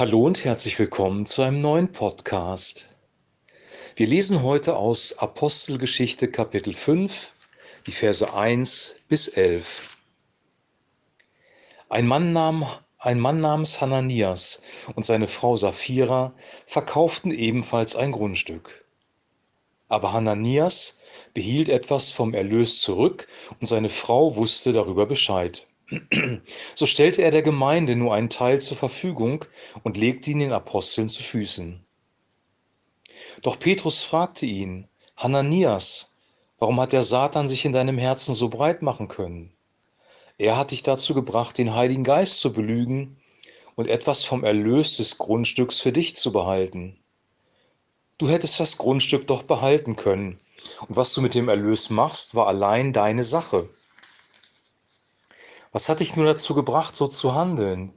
Hallo und herzlich willkommen zu einem neuen Podcast. Wir lesen heute aus Apostelgeschichte Kapitel 5, die Verse 1 bis 11. Ein Mann, nam, ein Mann namens Hananias und seine Frau Sapphira verkauften ebenfalls ein Grundstück. Aber Hananias behielt etwas vom Erlös zurück und seine Frau wusste darüber Bescheid. So stellte er der Gemeinde nur einen Teil zur Verfügung und legte ihn den Aposteln zu Füßen. Doch Petrus fragte ihn, Hananias, warum hat der Satan sich in deinem Herzen so breit machen können? Er hat dich dazu gebracht, den Heiligen Geist zu belügen und etwas vom Erlös des Grundstücks für dich zu behalten. Du hättest das Grundstück doch behalten können, und was du mit dem Erlös machst, war allein deine Sache. Was hat dich nur dazu gebracht, so zu handeln?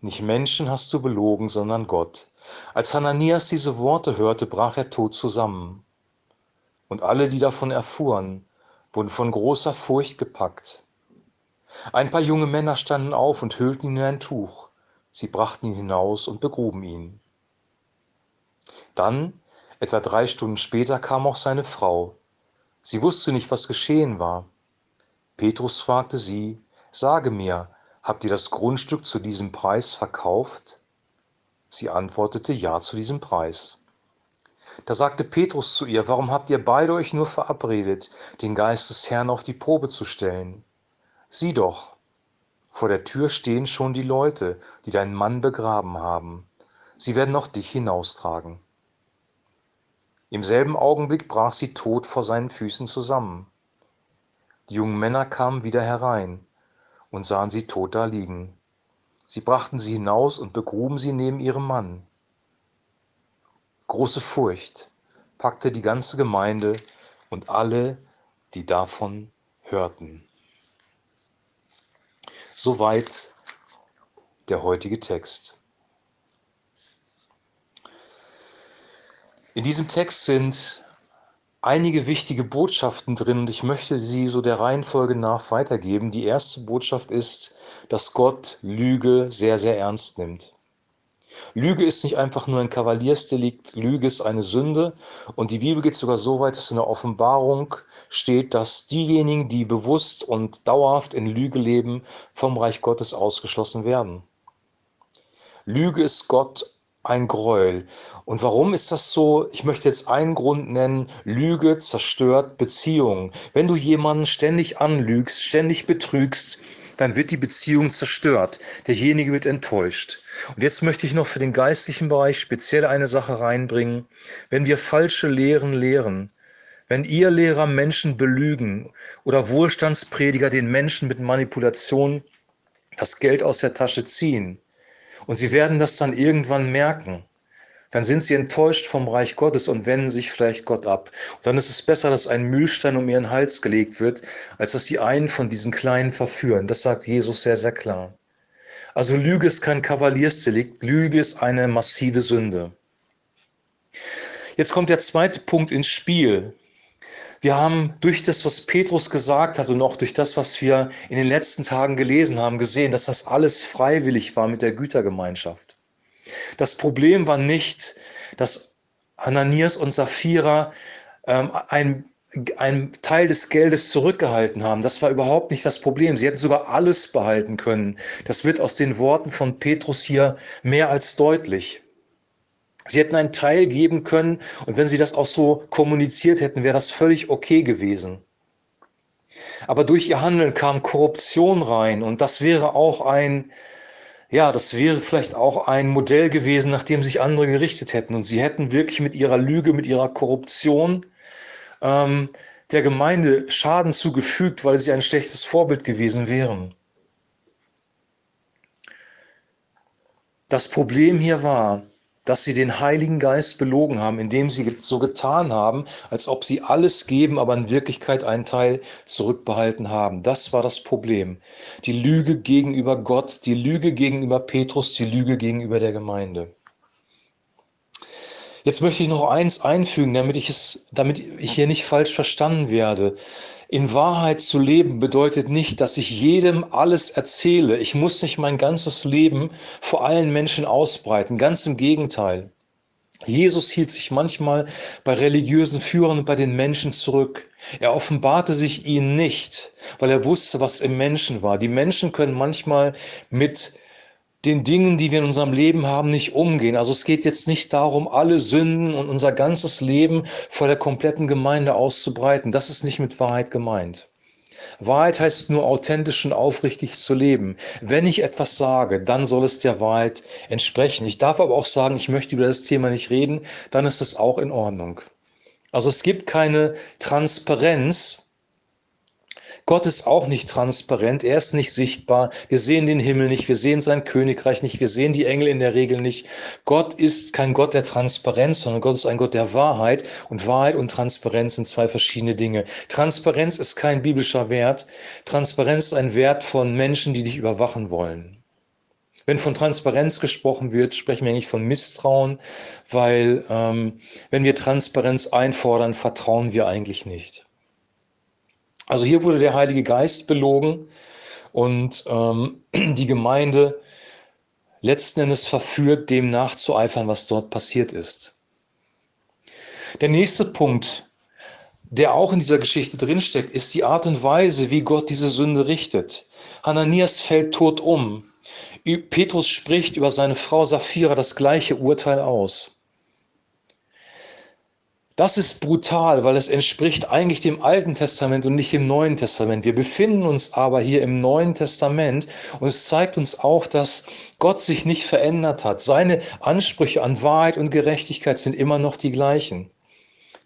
Nicht Menschen hast du belogen, sondern Gott. Als Hananias diese Worte hörte, brach er tot zusammen. Und alle, die davon erfuhren, wurden von großer Furcht gepackt. Ein paar junge Männer standen auf und hüllten ihn in ein Tuch. Sie brachten ihn hinaus und begruben ihn. Dann, etwa drei Stunden später, kam auch seine Frau. Sie wusste nicht, was geschehen war. Petrus fragte sie, Sage mir, habt ihr das Grundstück zu diesem Preis verkauft? Sie antwortete ja zu diesem Preis. Da sagte Petrus zu ihr, warum habt ihr beide euch nur verabredet, den Geist des Herrn auf die Probe zu stellen? Sieh doch, vor der Tür stehen schon die Leute, die deinen Mann begraben haben. Sie werden auch dich hinaustragen. Im selben Augenblick brach sie tot vor seinen Füßen zusammen. Die jungen Männer kamen wieder herein und sahen sie tot da liegen. Sie brachten sie hinaus und begruben sie neben ihrem Mann. Große Furcht packte die ganze Gemeinde und alle, die davon hörten. Soweit der heutige Text. In diesem Text sind einige wichtige Botschaften drin und ich möchte sie so der Reihenfolge nach weitergeben. Die erste Botschaft ist, dass Gott Lüge sehr, sehr ernst nimmt. Lüge ist nicht einfach nur ein Kavaliersdelikt, Lüge ist eine Sünde und die Bibel geht sogar so weit, dass in der Offenbarung steht, dass diejenigen, die bewusst und dauerhaft in Lüge leben, vom Reich Gottes ausgeschlossen werden. Lüge ist Gott ein Gräuel. Und warum ist das so? Ich möchte jetzt einen Grund nennen. Lüge zerstört Beziehungen. Wenn du jemanden ständig anlügst, ständig betrügst, dann wird die Beziehung zerstört. Derjenige wird enttäuscht. Und jetzt möchte ich noch für den geistlichen Bereich speziell eine Sache reinbringen. Wenn wir falsche Lehren lehren, wenn ihr Lehrer Menschen belügen oder Wohlstandsprediger den Menschen mit Manipulation das Geld aus der Tasche ziehen, und sie werden das dann irgendwann merken. Dann sind sie enttäuscht vom Reich Gottes und wenden sich vielleicht Gott ab. Und dann ist es besser, dass ein Mühlstein um ihren Hals gelegt wird, als dass sie einen von diesen Kleinen verführen. Das sagt Jesus sehr, sehr klar. Also Lüge ist kein Kavaliersdelikt, Lüge ist eine massive Sünde. Jetzt kommt der zweite Punkt ins Spiel. Wir haben durch das, was Petrus gesagt hat und auch durch das, was wir in den letzten Tagen gelesen haben, gesehen, dass das alles freiwillig war mit der Gütergemeinschaft. Das Problem war nicht, dass Ananias und Sapphira ähm, ein einen Teil des Geldes zurückgehalten haben. Das war überhaupt nicht das Problem. Sie hätten sogar alles behalten können. Das wird aus den Worten von Petrus hier mehr als deutlich. Sie hätten einen Teil geben können und wenn sie das auch so kommuniziert hätten, wäre das völlig okay gewesen. Aber durch ihr Handeln kam Korruption rein und das wäre auch ein, ja, das wäre vielleicht auch ein Modell gewesen, nach dem sich andere gerichtet hätten. Und sie hätten wirklich mit ihrer Lüge, mit ihrer Korruption ähm, der Gemeinde Schaden zugefügt, weil sie ein schlechtes Vorbild gewesen wären. Das Problem hier war, dass sie den Heiligen Geist belogen haben, indem sie so getan haben, als ob sie alles geben, aber in Wirklichkeit einen Teil zurückbehalten haben. Das war das Problem. Die Lüge gegenüber Gott, die Lüge gegenüber Petrus, die Lüge gegenüber der Gemeinde. Jetzt möchte ich noch eins einfügen, damit ich es, damit ich hier nicht falsch verstanden werde. In Wahrheit zu leben bedeutet nicht, dass ich jedem alles erzähle. Ich muss nicht mein ganzes Leben vor allen Menschen ausbreiten. Ganz im Gegenteil. Jesus hielt sich manchmal bei religiösen Führern und bei den Menschen zurück. Er offenbarte sich ihnen nicht, weil er wusste, was im Menschen war. Die Menschen können manchmal mit den Dingen, die wir in unserem Leben haben, nicht umgehen. Also es geht jetzt nicht darum, alle Sünden und unser ganzes Leben vor der kompletten Gemeinde auszubreiten. Das ist nicht mit Wahrheit gemeint. Wahrheit heißt nur authentisch und aufrichtig zu leben. Wenn ich etwas sage, dann soll es der Wahrheit entsprechen. Ich darf aber auch sagen, ich möchte über das Thema nicht reden, dann ist es auch in Ordnung. Also es gibt keine Transparenz, Gott ist auch nicht transparent, er ist nicht sichtbar. Wir sehen den Himmel nicht, wir sehen sein Königreich nicht, wir sehen die Engel in der Regel nicht. Gott ist kein Gott der Transparenz, sondern Gott ist ein Gott der Wahrheit. Und Wahrheit und Transparenz sind zwei verschiedene Dinge. Transparenz ist kein biblischer Wert. Transparenz ist ein Wert von Menschen, die dich überwachen wollen. Wenn von Transparenz gesprochen wird, sprechen wir eigentlich von Misstrauen, weil ähm, wenn wir Transparenz einfordern, vertrauen wir eigentlich nicht. Also hier wurde der Heilige Geist belogen und ähm, die Gemeinde letzten Endes verführt, dem nachzueifern, was dort passiert ist. Der nächste Punkt, der auch in dieser Geschichte drinsteckt, ist die Art und Weise, wie Gott diese Sünde richtet. Hananias fällt tot um. Petrus spricht über seine Frau Sapphira das gleiche Urteil aus. Das ist brutal, weil es entspricht eigentlich dem Alten Testament und nicht dem Neuen Testament. Wir befinden uns aber hier im Neuen Testament und es zeigt uns auch, dass Gott sich nicht verändert hat. Seine Ansprüche an Wahrheit und Gerechtigkeit sind immer noch die gleichen.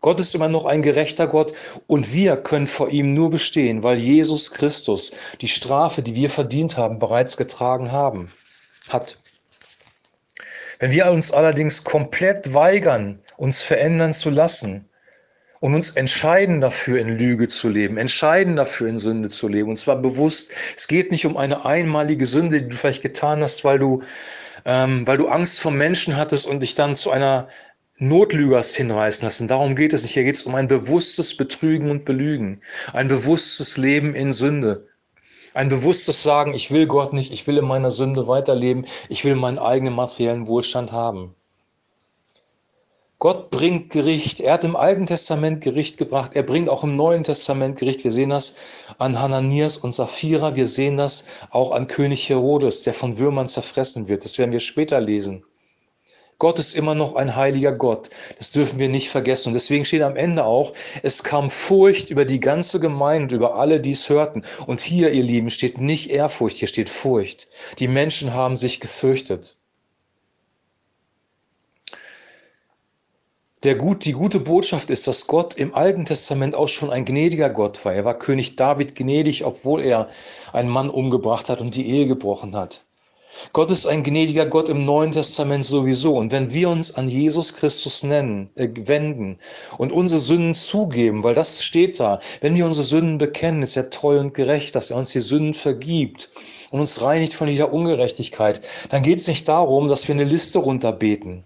Gott ist immer noch ein gerechter Gott und wir können vor ihm nur bestehen, weil Jesus Christus die Strafe, die wir verdient haben, bereits getragen haben, hat. Wenn wir uns allerdings komplett weigern, uns verändern zu lassen und uns entscheiden dafür, in Lüge zu leben, entscheiden dafür, in Sünde zu leben, und zwar bewusst, es geht nicht um eine einmalige Sünde, die du vielleicht getan hast, weil du, ähm, weil du Angst vor Menschen hattest und dich dann zu einer Notlügers hinreißen lassen. Darum geht es nicht. Hier geht es um ein bewusstes Betrügen und Belügen, ein bewusstes Leben in Sünde. Ein bewusstes Sagen, ich will Gott nicht, ich will in meiner Sünde weiterleben, ich will meinen eigenen materiellen Wohlstand haben. Gott bringt Gericht. Er hat im Alten Testament Gericht gebracht. Er bringt auch im Neuen Testament Gericht. Wir sehen das an Hananias und Sapphira. Wir sehen das auch an König Herodes, der von Würmern zerfressen wird. Das werden wir später lesen. Gott ist immer noch ein heiliger Gott. Das dürfen wir nicht vergessen. Und deswegen steht am Ende auch, es kam Furcht über die ganze Gemeinde, über alle, die es hörten. Und hier, ihr Lieben, steht nicht Ehrfurcht, hier steht Furcht. Die Menschen haben sich gefürchtet. Der gut, die gute Botschaft ist, dass Gott im Alten Testament auch schon ein gnädiger Gott war. Er war König David gnädig, obwohl er einen Mann umgebracht hat und die Ehe gebrochen hat. Gott ist ein gnädiger Gott im Neuen Testament sowieso. Und wenn wir uns an Jesus Christus nennen, äh, wenden und unsere Sünden zugeben, weil das steht da, wenn wir unsere Sünden bekennen, ist er treu und gerecht, dass er uns die Sünden vergibt und uns reinigt von jeder Ungerechtigkeit, dann geht es nicht darum, dass wir eine Liste runterbeten.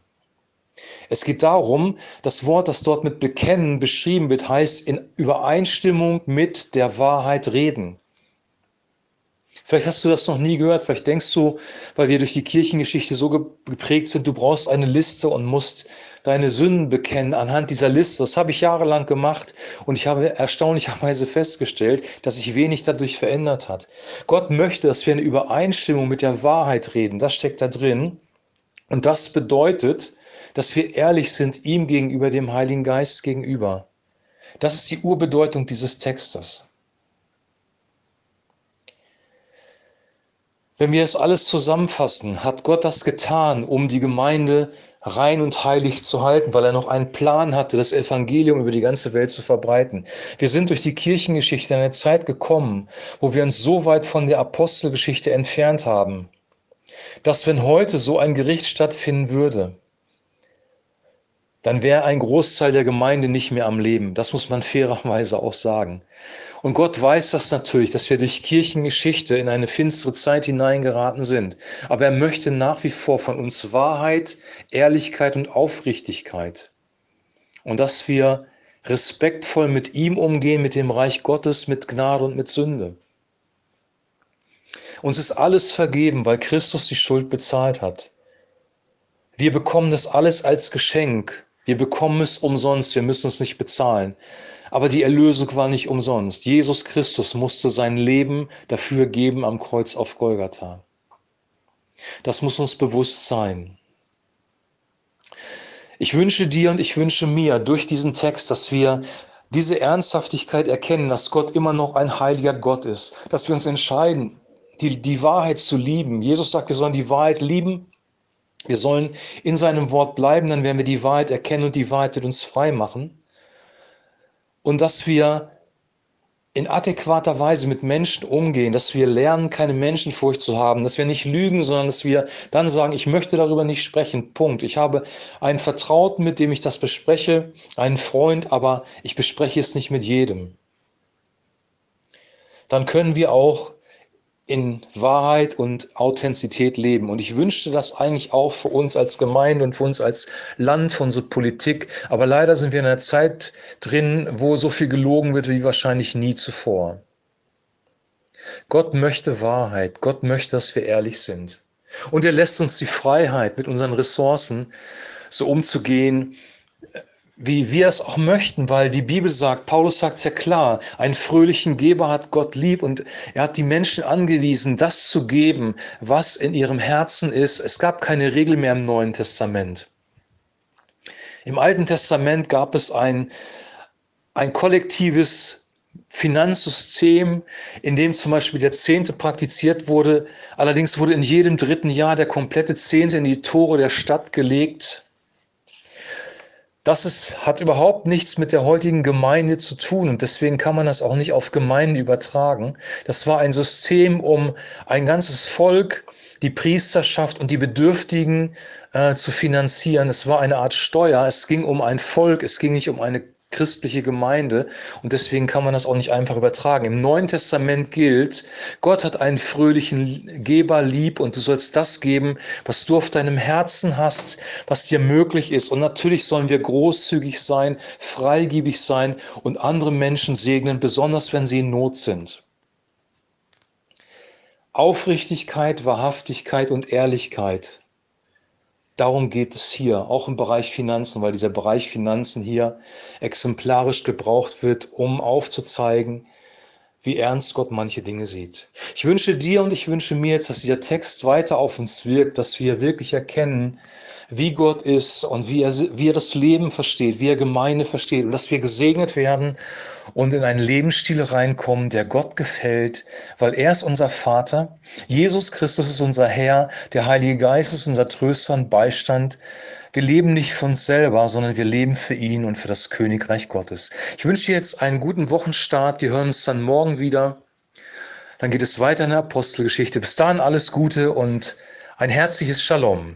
Es geht darum, das Wort, das dort mit Bekennen beschrieben wird, heißt in Übereinstimmung mit der Wahrheit reden. Vielleicht hast du das noch nie gehört, vielleicht denkst du, weil wir durch die Kirchengeschichte so geprägt sind, du brauchst eine Liste und musst deine Sünden bekennen anhand dieser Liste. Das habe ich jahrelang gemacht und ich habe erstaunlicherweise festgestellt, dass sich wenig dadurch verändert hat. Gott möchte, dass wir eine Übereinstimmung mit der Wahrheit reden. Das steckt da drin. Und das bedeutet, dass wir ehrlich sind ihm gegenüber, dem Heiligen Geist gegenüber. Das ist die Urbedeutung dieses Textes. Wenn wir es alles zusammenfassen, hat Gott das getan, um die Gemeinde rein und heilig zu halten, weil er noch einen Plan hatte, das Evangelium über die ganze Welt zu verbreiten. Wir sind durch die Kirchengeschichte in eine Zeit gekommen, wo wir uns so weit von der Apostelgeschichte entfernt haben, dass wenn heute so ein Gericht stattfinden würde, dann wäre ein Großteil der Gemeinde nicht mehr am Leben. Das muss man fairerweise auch sagen. Und Gott weiß das natürlich, dass wir durch Kirchengeschichte in eine finstere Zeit hineingeraten sind. Aber er möchte nach wie vor von uns Wahrheit, Ehrlichkeit und Aufrichtigkeit. und dass wir respektvoll mit ihm umgehen, mit dem Reich Gottes, mit Gnade und mit Sünde. Uns ist alles vergeben, weil Christus die Schuld bezahlt hat. Wir bekommen das alles als Geschenk. Wir bekommen es umsonst, wir müssen es nicht bezahlen. Aber die Erlösung war nicht umsonst. Jesus Christus musste sein Leben dafür geben am Kreuz auf Golgatha. Das muss uns bewusst sein. Ich wünsche dir und ich wünsche mir durch diesen Text, dass wir diese Ernsthaftigkeit erkennen, dass Gott immer noch ein heiliger Gott ist, dass wir uns entscheiden, die, die Wahrheit zu lieben. Jesus sagt, wir sollen die Wahrheit lieben. Wir sollen in seinem Wort bleiben, dann werden wir die Wahrheit erkennen und die Wahrheit wird uns frei machen. Und dass wir in adäquater Weise mit Menschen umgehen, dass wir lernen, keine Menschenfurcht zu haben, dass wir nicht lügen, sondern dass wir dann sagen, ich möchte darüber nicht sprechen. Punkt. Ich habe einen Vertrauten, mit dem ich das bespreche, einen Freund, aber ich bespreche es nicht mit jedem. Dann können wir auch in Wahrheit und Authentizität leben. Und ich wünschte das eigentlich auch für uns als Gemeinde und für uns als Land, für unsere Politik. Aber leider sind wir in einer Zeit drin, wo so viel gelogen wird wie wahrscheinlich nie zuvor. Gott möchte Wahrheit. Gott möchte, dass wir ehrlich sind. Und er lässt uns die Freiheit, mit unseren Ressourcen so umzugehen, wie wir es auch möchten, weil die Bibel sagt, Paulus sagt es ja klar, einen fröhlichen Geber hat Gott lieb und er hat die Menschen angewiesen, das zu geben, was in ihrem Herzen ist. Es gab keine Regel mehr im Neuen Testament. Im Alten Testament gab es ein, ein kollektives Finanzsystem, in dem zum Beispiel der Zehnte praktiziert wurde. Allerdings wurde in jedem dritten Jahr der komplette Zehnte in die Tore der Stadt gelegt das ist, hat überhaupt nichts mit der heutigen Gemeinde zu tun und deswegen kann man das auch nicht auf Gemeinden übertragen. Das war ein System, um ein ganzes Volk, die Priesterschaft und die Bedürftigen äh, zu finanzieren. Es war eine Art Steuer. Es ging um ein Volk. Es ging nicht um eine christliche Gemeinde und deswegen kann man das auch nicht einfach übertragen. Im Neuen Testament gilt, Gott hat einen fröhlichen Geber lieb und du sollst das geben, was du auf deinem Herzen hast, was dir möglich ist. Und natürlich sollen wir großzügig sein, freigebig sein und andere Menschen segnen, besonders wenn sie in Not sind. Aufrichtigkeit, Wahrhaftigkeit und Ehrlichkeit Darum geht es hier, auch im Bereich Finanzen, weil dieser Bereich Finanzen hier exemplarisch gebraucht wird, um aufzuzeigen, wie ernst Gott manche Dinge sieht. Ich wünsche dir und ich wünsche mir jetzt, dass dieser Text weiter auf uns wirkt, dass wir wirklich erkennen, wie Gott ist und wie er, wie er das Leben versteht, wie er Gemeinde versteht und dass wir gesegnet werden und in einen Lebensstil reinkommen, der Gott gefällt, weil er ist unser Vater, Jesus Christus ist unser Herr, der Heilige Geist ist unser Tröster und Beistand. Wir leben nicht für uns selber, sondern wir leben für ihn und für das Königreich Gottes. Ich wünsche dir jetzt einen guten Wochenstart. Wir hören uns dann morgen wieder. Dann geht es weiter in der Apostelgeschichte. Bis dahin alles Gute und ein herzliches Shalom.